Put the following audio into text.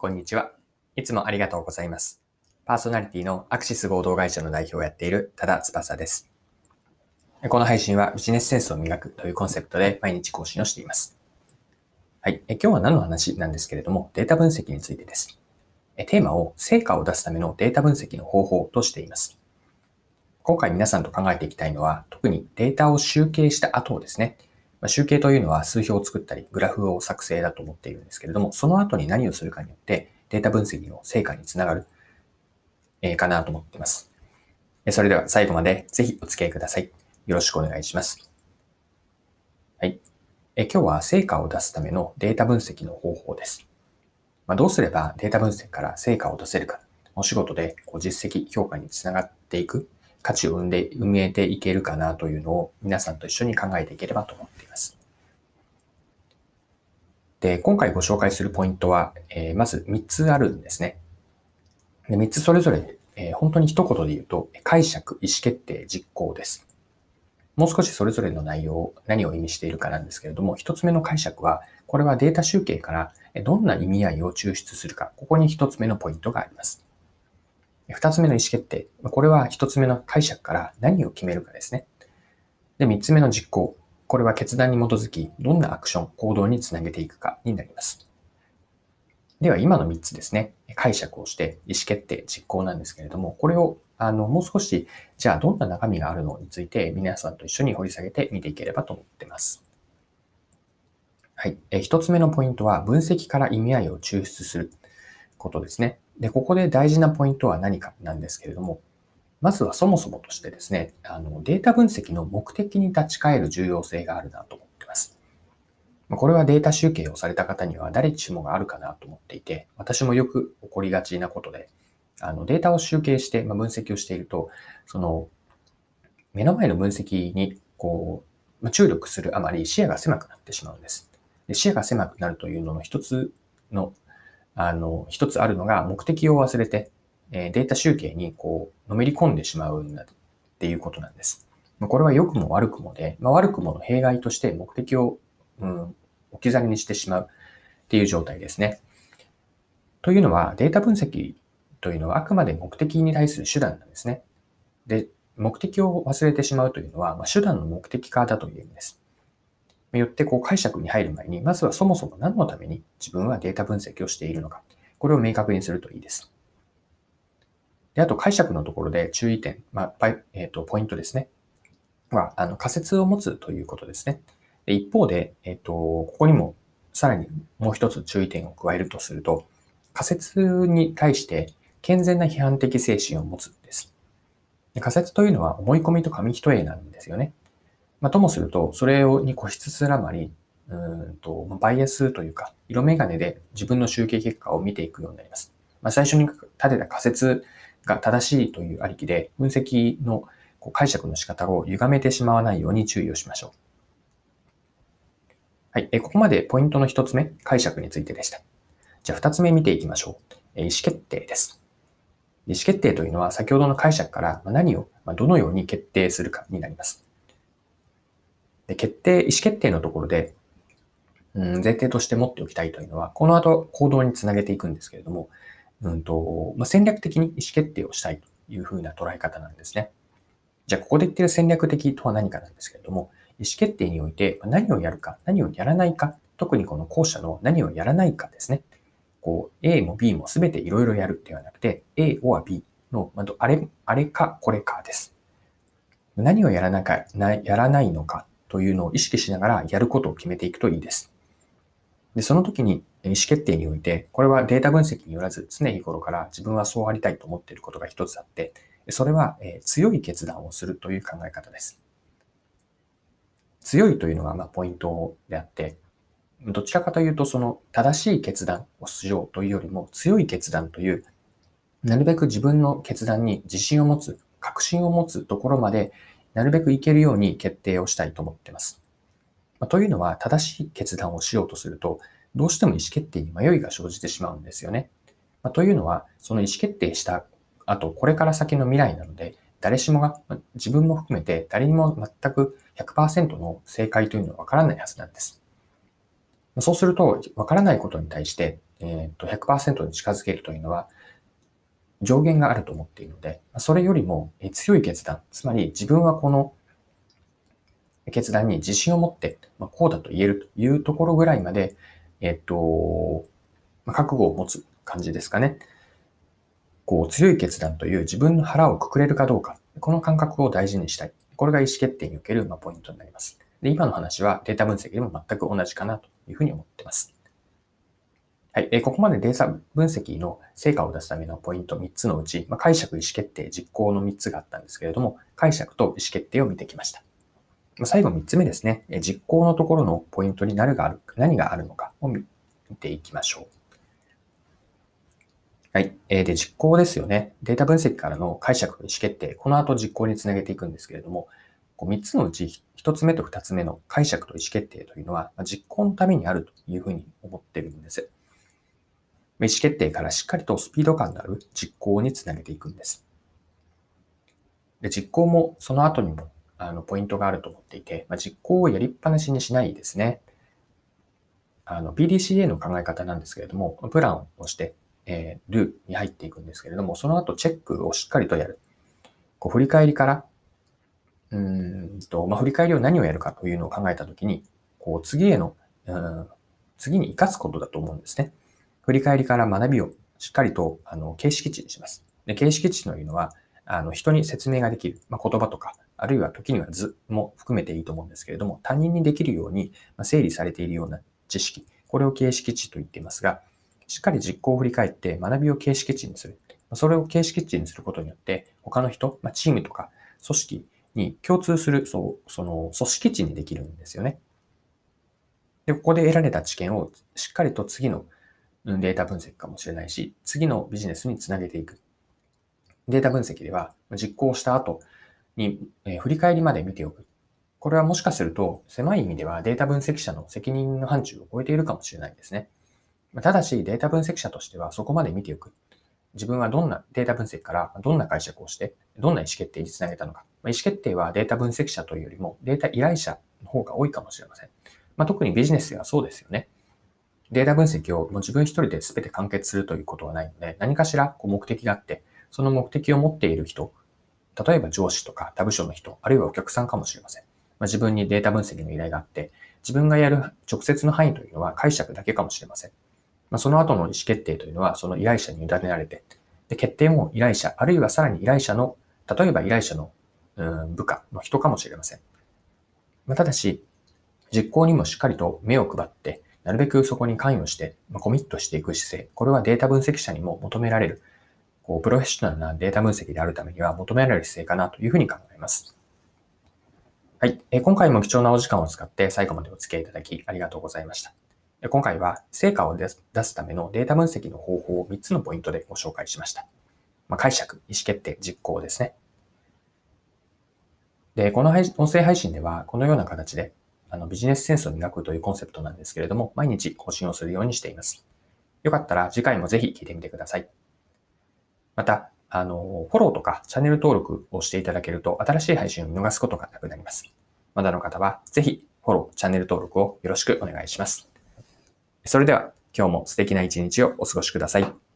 こんにちは。いつもありがとうございます。パーソナリティのアクシス合同会社の代表をやっている多田翼です。この配信はビジネスセンスを磨くというコンセプトで毎日更新をしています。はい。え今日は何の話なんですけれども、データ分析についてです。テーマを成果を出すためのデータ分析の方法としています。今回皆さんと考えていきたいのは、特にデータを集計した後ですね、ま、集計というのは数表を作ったり、グラフを作成だと思っているんですけれども、その後に何をするかによってデータ分析の成果につながる、え、かなと思っています。それでは最後までぜひお付き合いください。よろしくお願いします。はい。え今日は成果を出すためのデータ分析の方法です。まあ、どうすればデータ分析から成果を出せるか、お仕事でこう実績評価につながっていく価値を生んで、埋めていけるかなというのを皆さんと一緒に考えていければと思っています。で、今回ご紹介するポイントは、えー、まず3つあるんですね。で3つそれぞれ、えー、本当に一言で言うと、解釈、意思決定、実行です。もう少しそれぞれの内容を何を意味しているかなんですけれども、一つ目の解釈は、これはデータ集計からどんな意味合いを抽出するか、ここに一つ目のポイントがあります。二つ目の意思決定。これは一つ目の解釈から何を決めるかですね。で、三つ目の実行。これは決断に基づき、どんなアクション、行動につなげていくかになります。では、今の三つですね。解釈をして、意思決定、実行なんですけれども、これを、あの、もう少し、じゃあどんな中身があるのについて、皆さんと一緒に掘り下げて見ていければと思っています。はい。一つ目のポイントは、分析から意味合いを抽出することですね。で、ここで大事なポイントは何かなんですけれども、まずはそもそもとしてですね、あのデータ分析の目的に立ち返る重要性があるなと思っています。これはデータ集計をされた方には誰しもがあるかなと思っていて、私もよく起こりがちなことで、あのデータを集計して、ま分析をしていると、その目の前の分析にこうま注力するあまり視野が狭くなってしまうんです。で視野が狭くなるというのの一つのあの、一つあるのが目的を忘れて、えデータ集計にこう、のめり込んでしまうんだっていうことなんです。これは良くも悪くもで、まあ、悪くもの弊害として目的を、うん、置き去りにしてしまうっていう状態ですね。というのは、データ分析というのはあくまで目的に対する手段なんですね。で、目的を忘れてしまうというのは、まあ、手段の目的化だという意味です。よってこう解釈に入る前に、まずはそもそも何のために自分はデータ分析をしているのか、これを明確にするといいです。で、あと解釈のところで注意点、まあ、え、ー、と、ポイントですね。は、あの、仮説を持つということですね。で一方で、え、ー、と、ここにもさらにもう一つ注意点を加えるとすると、仮説に対して健全な批判的精神を持つんです。仮説というのは思い込みと紙一重なんですよね。まあ、ともすると、それに固執すらまり、うんと、バイアスというか、色眼鏡で自分の集計結果を見ていくようになります。まあ、最初に立てた仮説が正しいというありきで、分析のこう解釈の仕方を歪めてしまわないように注意をしましょう。はい。えここまでポイントの一つ目、解釈についてでした。じゃあ二つ目見ていきましょう。え意思決定です。意思決定というのは先ほどの解釈から何をどのように決定するかになります。で決定、意思決定のところで、うん、前提として持っておきたいというのは、この後行動につなげていくんですけれども、うんとまあ、戦略的に意思決定をしたいというふうな捉え方なんですね。じゃあ、ここで言ってる戦略的とは何かなんですけれども、意思決定において何をやるか、何をやらないか、特にこの後者の何をやらないかですね。こう、A も B も全ていろいろやるではなくて、A or B の、あれ、あれかこれかです。何をやらなか、やらないのかというのを意識しながらやることを決めていくといいです。で、その時に意思決定において、これはデータ分析によらず常日頃から自分はそうありたいと思っていることが一つあって、それは強い決断をするという考え方です。強いというのがまポイントであって、どちらかというとその正しい決断をしようというよりも強い決断というなるべく自分の決断に自信を持つ、確信を持つところまでなるべくいけるように決定をしたいと思っています。まというのは、正しい決断をしようとすると、どうしても意思決定に迷いが生じてしまうんですよね。まというのは、その意思決定した後、これから先の未来なので、誰しもが、自分も含めて誰にも全く100%の正解というのはわからないはずなんです。そうすると、わからないことに対して、えー、と100%に近づけるというのは上限があると思っているので、それよりも強い決断、つまり自分はこの決断に自信を持って、ま、こうだと言えるというところぐらいまで、えっと、ま、覚悟を持つ感じですかね。こう、強い決断という自分の腹をくくれるかどうか、この感覚を大事にしたい。これが意思決定における、ま、ポイントになります。で、今の話はデータ分析でも全く同じかなというふうに思っています。はい。えここまでデータ分析の成果を出すためのポイント3つのうち、まあ、解釈、意思決定、実行の3つがあったんですけれども、解釈と意思決定を見てきました。最後3つ目ですね。え実行のところのポイントに何がある何があるのかを見ていきましょう。はい。えで、実行ですよね。データ分析からの解釈、意思決定、この後実行につなげていくんですけれども、こう3つのうち1つ目と2つ目の解釈と意思決定というのは、まあ実行のためにあるというふうに思ってるんです。意思決定からしっかりとスピード感のある実行につなげていくんです。で実行もその後にもあの、ポイントがあると思っていて、まあ、実行をやりっぱなしにしないですね。あの、PDCA の考え方なんですけれども、プランをして、えー、ルーに入っていくんですけれども、その後チェックをしっかりとやる。こう、振り返りから、うんと、まあ、振り返りを何をやるかというのを考えたときに、こう、次への、うん、次に活かすことだと思うんですね。振り返りから学びをしっかりと、あの、形式値にします。で、形式値というのは、あの、人に説明ができる、まあ、言葉とか、あるいは時には図も含めていいと思うんですけれども、他人にできるように整理されているような知識、これを形式値と言っていますが、しっかり実行を振り返って学びを形式値にする。それを形式値にすることによって、他の人、まあ、チームとか組織に共通する、そう、その組織値にできるんですよね。で、ここで得られた知見をしっかりと次のデータ分析かもしれないし、次のビジネスにつなげていく。データ分析では実行した後、に、え振り返りまで見ておく。これはもしかすると狭い意味ではデータ分析者の責任の範疇を超えているかもしれないですね。ただしデータ分析者としてはそこまで見ておく。自分はどんなデータ分析からどんな解釈をして、どんな意思決定につなげたのか。意思決定はデータ分析者というよりもデータ依頼者の方が多いかもしれません。まあ、特にビジネスではそうですよね。データ分析をもう自分一人で全て完結するということはないので、何かしらこう目的があって、その目的を持っている人例えば上司とか他部署の人、あるいはお客さんかもしれません。まあ、自分にデータ分析の依頼があって、自分がやる直接の範囲というのは解釈だけかもしれません。まあ、その後の意思決定というのは、その依頼者に委ねられて、で決定も依頼者、あるいはさらに依頼者の、例えば依頼者のうん部下の人かもしれません。まあ、ただし、実行にもしっかりと目を配って、なるべくそこに関与して、まあ、コミットしていく姿勢、これはデータ分析者にも求められるこうプロフェッショナルなデータ分析であるためには求められる姿勢かなというふうに考えます。はい。え今回も貴重なお時間を使って最後までお付き合いいただきありがとうございました。今回は成果を出すためのデータ分析の方法を3つのポイントでご紹介しました。まあ、解釈、意思決定、実行ですね。で、この音声配信ではこのような形であのビジネスセンスを磨くというコンセプトなんですけれども、毎日更新をするようにしています。よかったら次回もぜひ聞いてみてください。また、あの、フォローとかチャンネル登録をしていただけると新しい配信を見逃すことがなくなります。まだの方はぜひフォロー、チャンネル登録をよろしくお願いします。それでは今日も素敵な一日をお過ごしください。